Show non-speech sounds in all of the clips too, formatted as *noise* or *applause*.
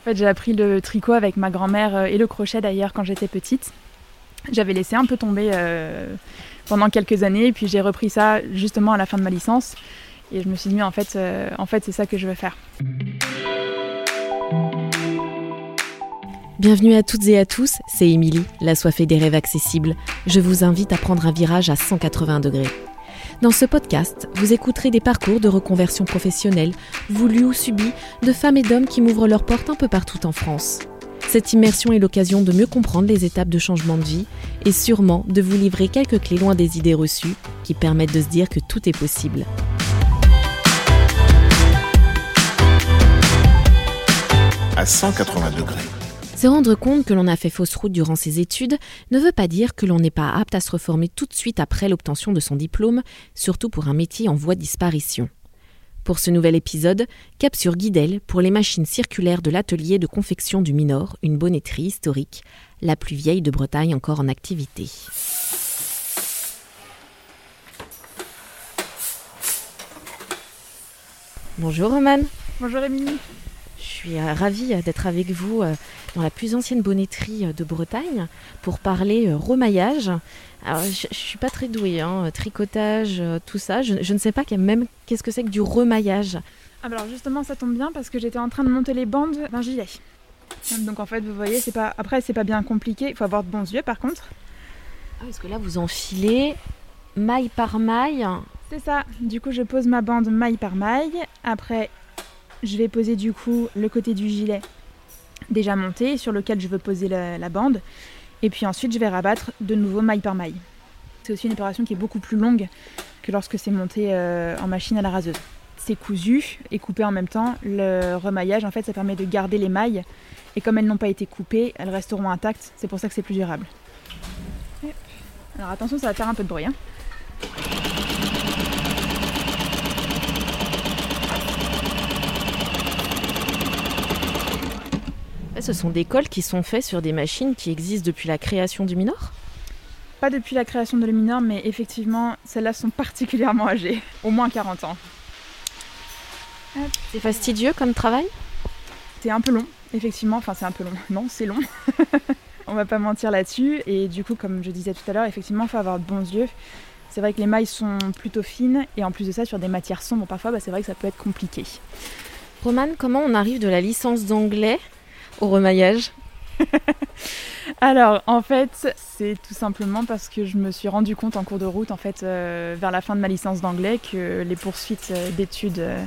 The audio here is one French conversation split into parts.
En fait, j'ai appris le tricot avec ma grand-mère euh, et le crochet d'ailleurs quand j'étais petite. J'avais laissé un peu tomber euh, pendant quelques années et puis j'ai repris ça justement à la fin de ma licence. Et je me suis dit, en fait, euh, en fait c'est ça que je veux faire. Bienvenue à toutes et à tous, c'est Émilie, la soifée des rêves accessibles. Je vous invite à prendre un virage à 180 degrés. Dans ce podcast, vous écouterez des parcours de reconversion professionnelle, voulus ou subis, de femmes et d'hommes qui m'ouvrent leurs portes un peu partout en France. Cette immersion est l'occasion de mieux comprendre les étapes de changement de vie et sûrement de vous livrer quelques clés loin des idées reçues qui permettent de se dire que tout est possible. À 180 degrés. Se rendre compte que l'on a fait fausse route durant ses études ne veut pas dire que l'on n'est pas apte à se reformer tout de suite après l'obtention de son diplôme, surtout pour un métier en voie de disparition. Pour ce nouvel épisode, cap sur Guidel pour les machines circulaires de l'atelier de confection du Minor, une bonnetterie historique, la plus vieille de Bretagne encore en activité. Bonjour Roman. Bonjour Émilie. Je suis euh, ravie euh, d'être avec vous euh, dans la plus ancienne bonnetterie euh, de Bretagne pour parler remaillage. Alors, je, je suis pas très douée, hein, tricotage, tout ça. Je, je ne sais pas même qu'est-ce que c'est que du remaillage. Ah bah alors justement, ça tombe bien parce que j'étais en train de monter les bandes d'un gilet. Donc en fait, vous voyez, c'est pas après c'est pas bien compliqué. Il faut avoir de bons yeux par contre. Ah, parce que là, vous enfilez maille par maille. C'est ça. Du coup, je pose ma bande maille par maille. Après, je vais poser du coup le côté du gilet déjà monté sur lequel je veux poser la, bande. Et puis ensuite, je vais rabattre de nouveau maille par maille. C'est aussi une opération qui est beaucoup plus longue que lorsque c'est monté euh, en machine à la raseuse. C'est cousu et coupé en même temps. Le remaillage, en fait, ça permet de garder les mailles. Et comme elles n'ont pas été coupées, elles resteront intactes. C'est pour ça que c'est plus durable. Alors attention, ça va faire un peu de bruit. hein. Ce sont des cols qui sont faits sur des machines qui existent depuis la création du Minor? Pas depuis la création de Luminor, mais effectivement, celles-là sont particulièrement âgées. *laughs* Au moins 40 ans. C'est fastidieux comme travail? C'est un peu long, effectivement. Enfin, c'est un peu long. *laughs* Non, c'est long. *laughs* On va pas mentir là-dessus. Et du coup, comme je disais tout à l'heure, effectivement, il faut avoir de bons yeux. C'est vrai que les mailles sont plutôt fines. Et en plus de ça, sur des matières sombres, parfois, bah, c'est vrai que ça peut être compliqué. Roman, comment on arrive de la licence d'anglais au remaillage *laughs* Alors, en fait, c'est tout simplement parce que je me suis rendu compte en cours de route, en fait, euh, vers la fin de ma licence d'anglais, que les poursuites euh, d'études euh,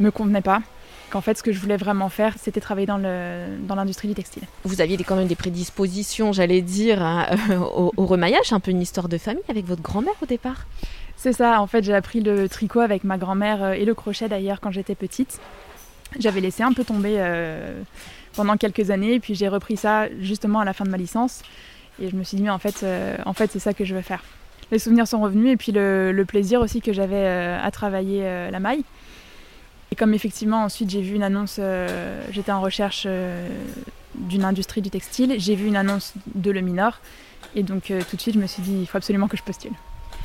me convenaient pas. Qu'en fait, ce que je voulais vraiment faire, c'était travailler dans le- dans l'industrie du textile. Vous aviez quand même des prédispositions, j'allais dire, hein, *laughs* au, au remaillage, un peu une histoire de famille avec votre grand-mère au départ. C'est ça, en fait, j'ai appris le tricot avec ma grand-mère euh, et le crochet d'ailleurs quand j'étais petite. J'avais laissé un peu tomber euh, pendant quelques années et puis j'ai repris ça justement à la fin de ma licence. Et je me suis dit, mais en fait, euh, en fait c'est ça que je veux faire. Les souvenirs sont revenus et puis le, le plaisir aussi que j'avais euh, à travailler euh, la maille. Et comme effectivement ensuite j'ai vu une annonce, j'étais en recherche d'une industrie du textile, j'ai vu une annonce de Le Minor. Et donc tout de suite je me suis dit, il faut absolument que je postule.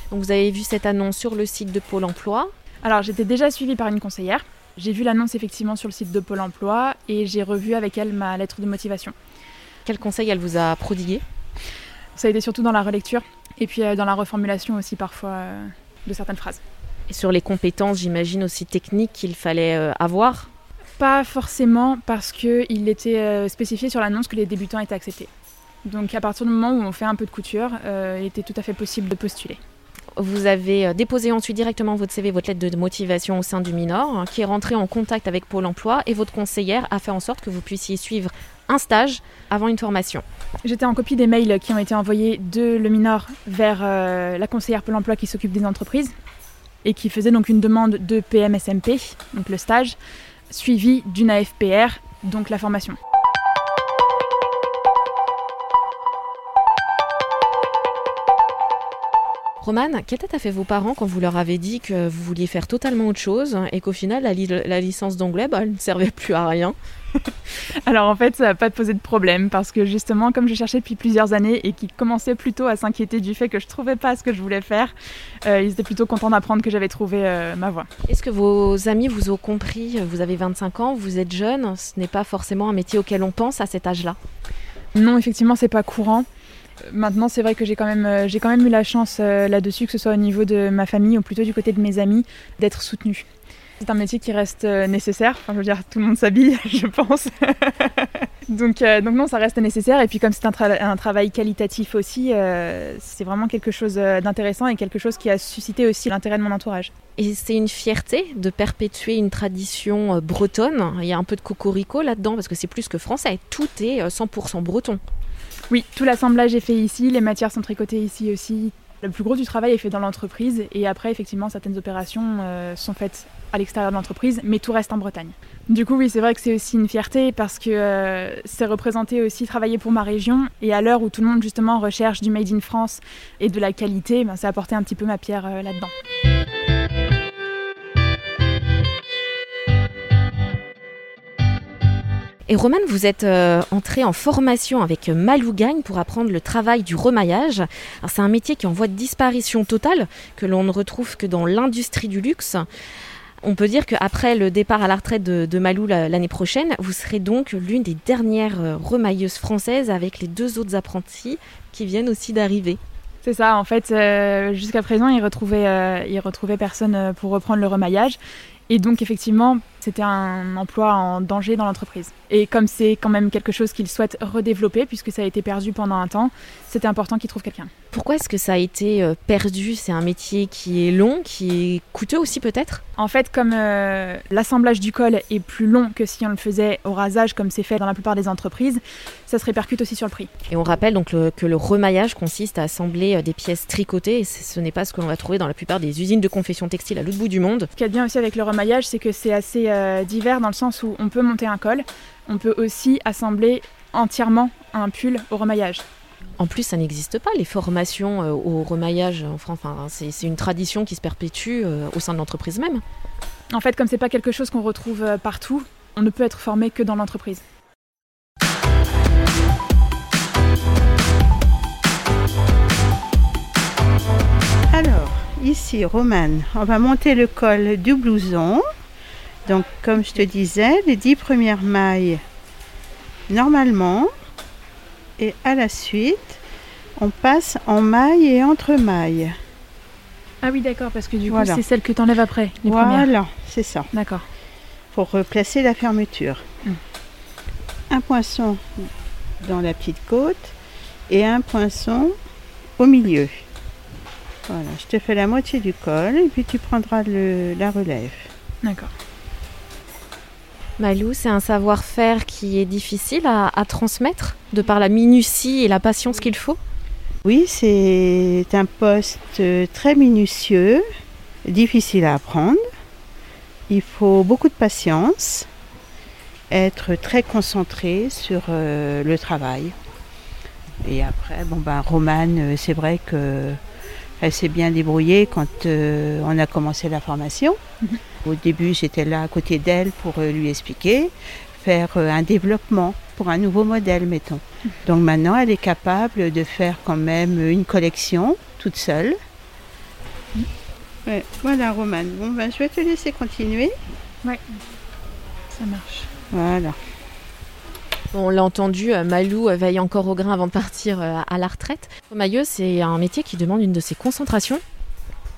Donc vous avez vu cette annonce sur le site de Pôle Emploi? Alors j'étais déjà suivie par une conseillère. J'ai vu l'annonce effectivement sur le site de Pôle Emploi et j'ai revu avec elle ma lettre de motivation. Quel conseil elle vous a prodigué? Ça a été surtout dans la relecture et puis euh, dans la reformulation aussi parfois euh, de certaines phrases. Et sur les compétences, j'imagine aussi techniques qu'il fallait euh, avoir? Pas forcément parce qu'il était spécifié sur l'annonce que les débutants étaient acceptés. Donc à partir du moment où on fait un peu de couture, il était tout à fait possible de postuler. Vous avez euh, déposé ensuite directement votre CV, votre lettre de motivation au sein du Minor, hein, qui est rentré en contact avec Pôle Emploi et votre conseillère a fait en sorte que vous puissiez suivre un stage avant une formation. J'étais en copie des mails qui ont été envoyés de Le Minor vers euh, la conseillère Pôle emploi qui s'occupe des entreprises et qui faisait donc une demande de PMSMP, donc le stage, suivi d'une AFPR, donc la formation. Romane, quelle tête a fait vos parents quand vous leur avez dit que vous vouliez faire totalement autre chose et qu'au final la, li- la licence d'anglais bah, elle ne servait plus à rien? *laughs* Alors en fait, ça n'a pas posé de problème parce que justement, comme je cherchais depuis plusieurs années et qu'ils commençaient plutôt à s'inquiéter du fait que je trouvais pas ce que je voulais faire, euh, ils étaient plutôt contents d'apprendre que j'avais trouvé euh, ma voie. Est-ce que vos amis vous ont compris? Vous avez 25 ans, vous êtes jeune, ce n'est pas forcément un métier auquel on pense à cet âge-là? Non, effectivement, c'est pas courant. Maintenant, c'est vrai que j'ai quand même, euh, eu la chance là-dessus, que ce soit au niveau de ma famille ou plutôt du côté de mes amis, d'être soutenue. C'est un métier qui reste euh, nécessaire. Enfin, je veux dire, tout le monde s'habille, *laughs* je pense. *laughs* donc, euh, non, ça reste nécessaire. Et puis comme c'est un, travail qualitatif aussi, euh, c'est vraiment quelque chose d'intéressant et quelque chose qui a suscité aussi l'intérêt de mon entourage. Et c'est une fierté de perpétuer une tradition bretonne. Il y a un peu de cocorico là-dedans parce que c'est plus que français. Tout est 100% breton. Oui, tout l'assemblage est fait ici, les matières sont tricotées ici aussi. Le plus gros du travail est fait dans l'entreprise et après, effectivement, certaines opérations sont faites à l'extérieur de l'entreprise, mais tout reste en Bretagne. Du coup, oui, c'est vrai que c'est aussi une fierté parce que euh, c'est représenter aussi travailler pour ma région. Et à l'heure où tout le monde justement recherche du Made in France et de la qualité, ben, ça a apporté un petit peu ma pierre euh, là-dedans. Et Romane, vous êtes euh, entrée en formation avec Malou Gagne pour apprendre le travail du remaillage. C'est un métier qui est en voie de disparition totale, que l'on ne retrouve que dans l'industrie du luxe. On peut dire qu'après le départ à la retraite de, Malou l'année prochaine, vous serez donc l'une des dernières euh, remailleuses françaises avec les deux autres apprentis qui viennent aussi d'arriver. C'est ça, en fait, euh, jusqu'à présent, ils retrouvaient, euh, retrouvaient personne pour reprendre le remaillage. Et donc, effectivement, c'était un emploi en danger dans l'entreprise. Et comme c'est quand même quelque chose qu'ils souhaitent redévelopper, puisque ça a été perdu pendant un temps, c'était important qu'ils trouvent quelqu'un. Pourquoi est-ce que ça a été euh, perdu? C'est un métier qui est long, qui est coûteux aussi peut-être? En fait, comme euh, l'assemblage du col est plus long que si on le faisait au rasage, comme c'est fait dans la plupart des entreprises, ça se répercute aussi sur le prix. Et on rappelle donc que le remaillage consiste à assembler euh, des pièces tricotées, et ce n'est pas ce que l'on va trouver dans la plupart des usines de confection textile à l'autre bout du monde. Ce qui est bien aussi avec le remaillage, c'est que c'est assez divers dans le sens où on peut monter un col, on peut aussi assembler entièrement un pull au remaillage. En plus, ça n'existe pas, les formations euh, au remaillage en France. Enfin, c'est une tradition qui se perpétue euh, au sein de l'entreprise même. En fait, comme c'est pas quelque chose qu'on retrouve euh, partout, on ne peut être formé que dans l'entreprise. Alors, ici, Romane, on va monter le col du blouson. Donc, comme je te disais, les dix premières mailles normalement, et à la suite, on passe en maille et entre mailles. Ah oui, d'accord, parce que du coup, c'est celle que tu enlèves après, les voilà, c'est ça. D'accord. Pour replacer la fermeture. Hmm. Un poinçon dans la petite côte et un poinçon au milieu. Voilà, je te fais la moitié du col et puis tu prendras le, la relève. D'accord. Malou, c'est un savoir-faire qui est difficile à, transmettre de par la minutie et la patience qu'il faut? Oui, c'est un poste très minutieux, difficile à apprendre. Il faut beaucoup de patience, être très concentré sur euh, le travail. Et après, bon ben, Romane, euh, c'est vrai qu'elle s'est bien débrouillée quand euh, on a commencé la formation. Mhm. Au début, j'étais là à côté d'elle pour euh, lui expliquer, faire euh, un développement pour un nouveau modèle, mettons. Donc maintenant, elle est capable de faire quand même une collection toute seule. voilà, Romane. Bon, ben, je vais te laisser continuer. Oui, ça marche. Voilà. On l'a entendu, euh, Malou veille encore au grain avant de partir à la retraite. Maillot, c'est un métier qui demande une de ses concentrations.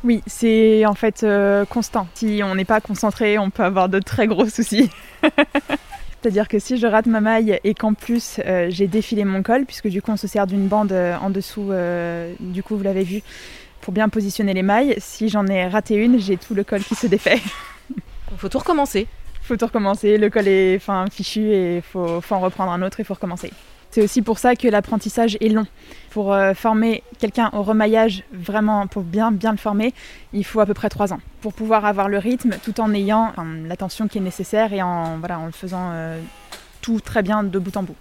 Oui, c'est en fait euh, constant. Si on n'est pas concentré, on peut avoir de très gros soucis. *laughs* C'est-à-dire que si je rate ma maille et qu'en plus euh, j'ai défilé mon col, puisque du coup on se sert d'une bande euh, en dessous, du coup vous l'avez vu, pour bien positionner les mailles, si j'en ai raté une, j'ai tout le col qui se défait. *laughs* Il faut tout recommencer. Faut tout recommencer, le col est fin, fichu et faut, faut en reprendre un autre, il faut recommencer. C'est aussi pour ça que l'apprentissage est long. Pour euh, former quelqu'un au remaillage, vraiment pour bien bien le former, il faut à peu près trois ans pour pouvoir avoir le rythme tout en ayant l'attention qui est nécessaire et en, voilà, en le faisant euh, tout très bien de bout en bout.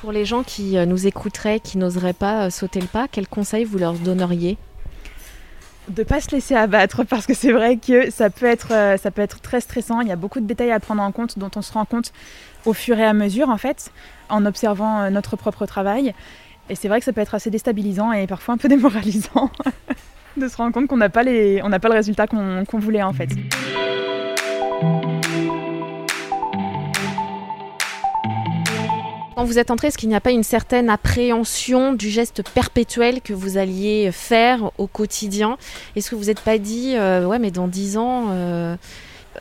Pour les gens qui euh, nous écouteraient, qui n'oseraient pas sauter le pas, quels conseils vous leur donneriez? De pas se laisser abattre *laughs* parce que c'est vrai que ça peut être euh, ça peut être très stressant. Il y a beaucoup de détails à prendre en compte dont on se rend compte au fur et à mesure en fait en observant euh, notre propre travail. Et c'est vrai que ça peut être assez déstabilisant et parfois un peu *laughs* démoralisant de se rendre compte qu'on n'a pas les on le résultat qu'on voulait en fait. Quand vous êtes entré, est-ce qu'il n'y a pas une certaine appréhension du geste perpétuel que vous alliez faire au quotidien? Est-ce que vous n'êtes pas dit, euh, ouais, mais dans 10 ans, euh,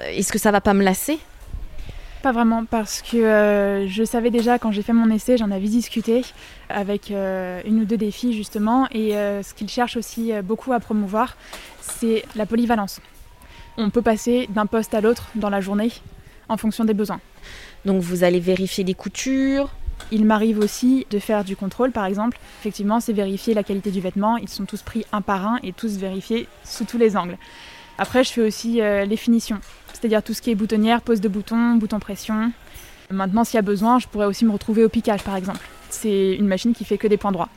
est-ce que ça va pas me lasser? Pas vraiment, parce que euh, je savais déjà quand j'ai fait mon essai, j'en avais discuté avec euh, une ou deux des filles justement, et euh, ce qu'ils cherchent aussi beaucoup à promouvoir, c'est la polyvalence. On peut passer d'un poste à l'autre dans la journée en fonction des besoins. Donc vous allez vérifier les coutures. Il m'arrive aussi de faire du contrôle, par exemple. Effectivement, c'est vérifier la qualité du vêtement. Ils sont tous pris un par un et tous vérifiés sous tous les angles. Après, je fais aussi euh, les finitions, c'est-à-dire tout ce qui est boutonnière, pose de boutons, bouton pression. Maintenant, s'il y a besoin, je pourrais aussi me retrouver au piquage, par exemple. C'est une machine qui fait que des points droits.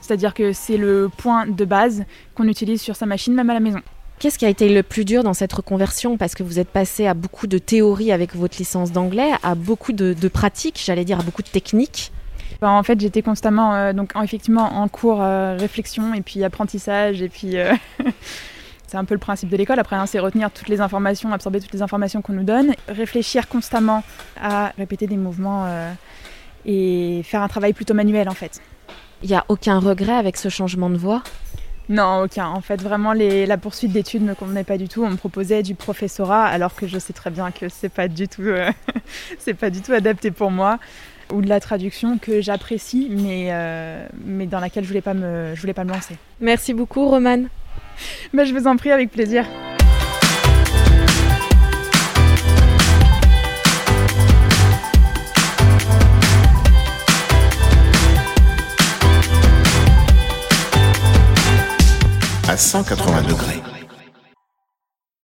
C'est-à-dire que c'est le point de base qu'on utilise sur sa machine, même à la maison. Qu'est-ce qui a été le plus dur dans cette reconversion? Parce que vous êtes passé à beaucoup de théorie avec votre licence d'anglais, à beaucoup de, de pratiques, j'allais dire à beaucoup de techniques. Ben, en fait, j'étais constamment, euh, donc en- effectivement, en cours euh, réflexion et puis apprentissage et puis euh, *laughs* c'est un peu le principe de l'école. Après, hein, c'est retenir toutes les informations, absorber toutes les informations qu'on nous donne, réfléchir constamment à répéter des mouvements euh, et faire un travail plutôt manuel en fait. Il n'y a aucun regret avec ce changement de voie? Non, aucun. En fait, vraiment, les- la poursuite d'études ne me convenait pas du tout. On me proposait du professorat, alors que je sais très bien que c'est pas du tout, euh, *laughs* c'est pas du tout adapté pour moi. Ou de la traduction que j'apprécie, mais, euh, mais dans laquelle je voulais pas me, je voulais pas me lancer. Merci beaucoup, Romane. Mais *laughs* je vous en prie, avec plaisir. 180 degrés.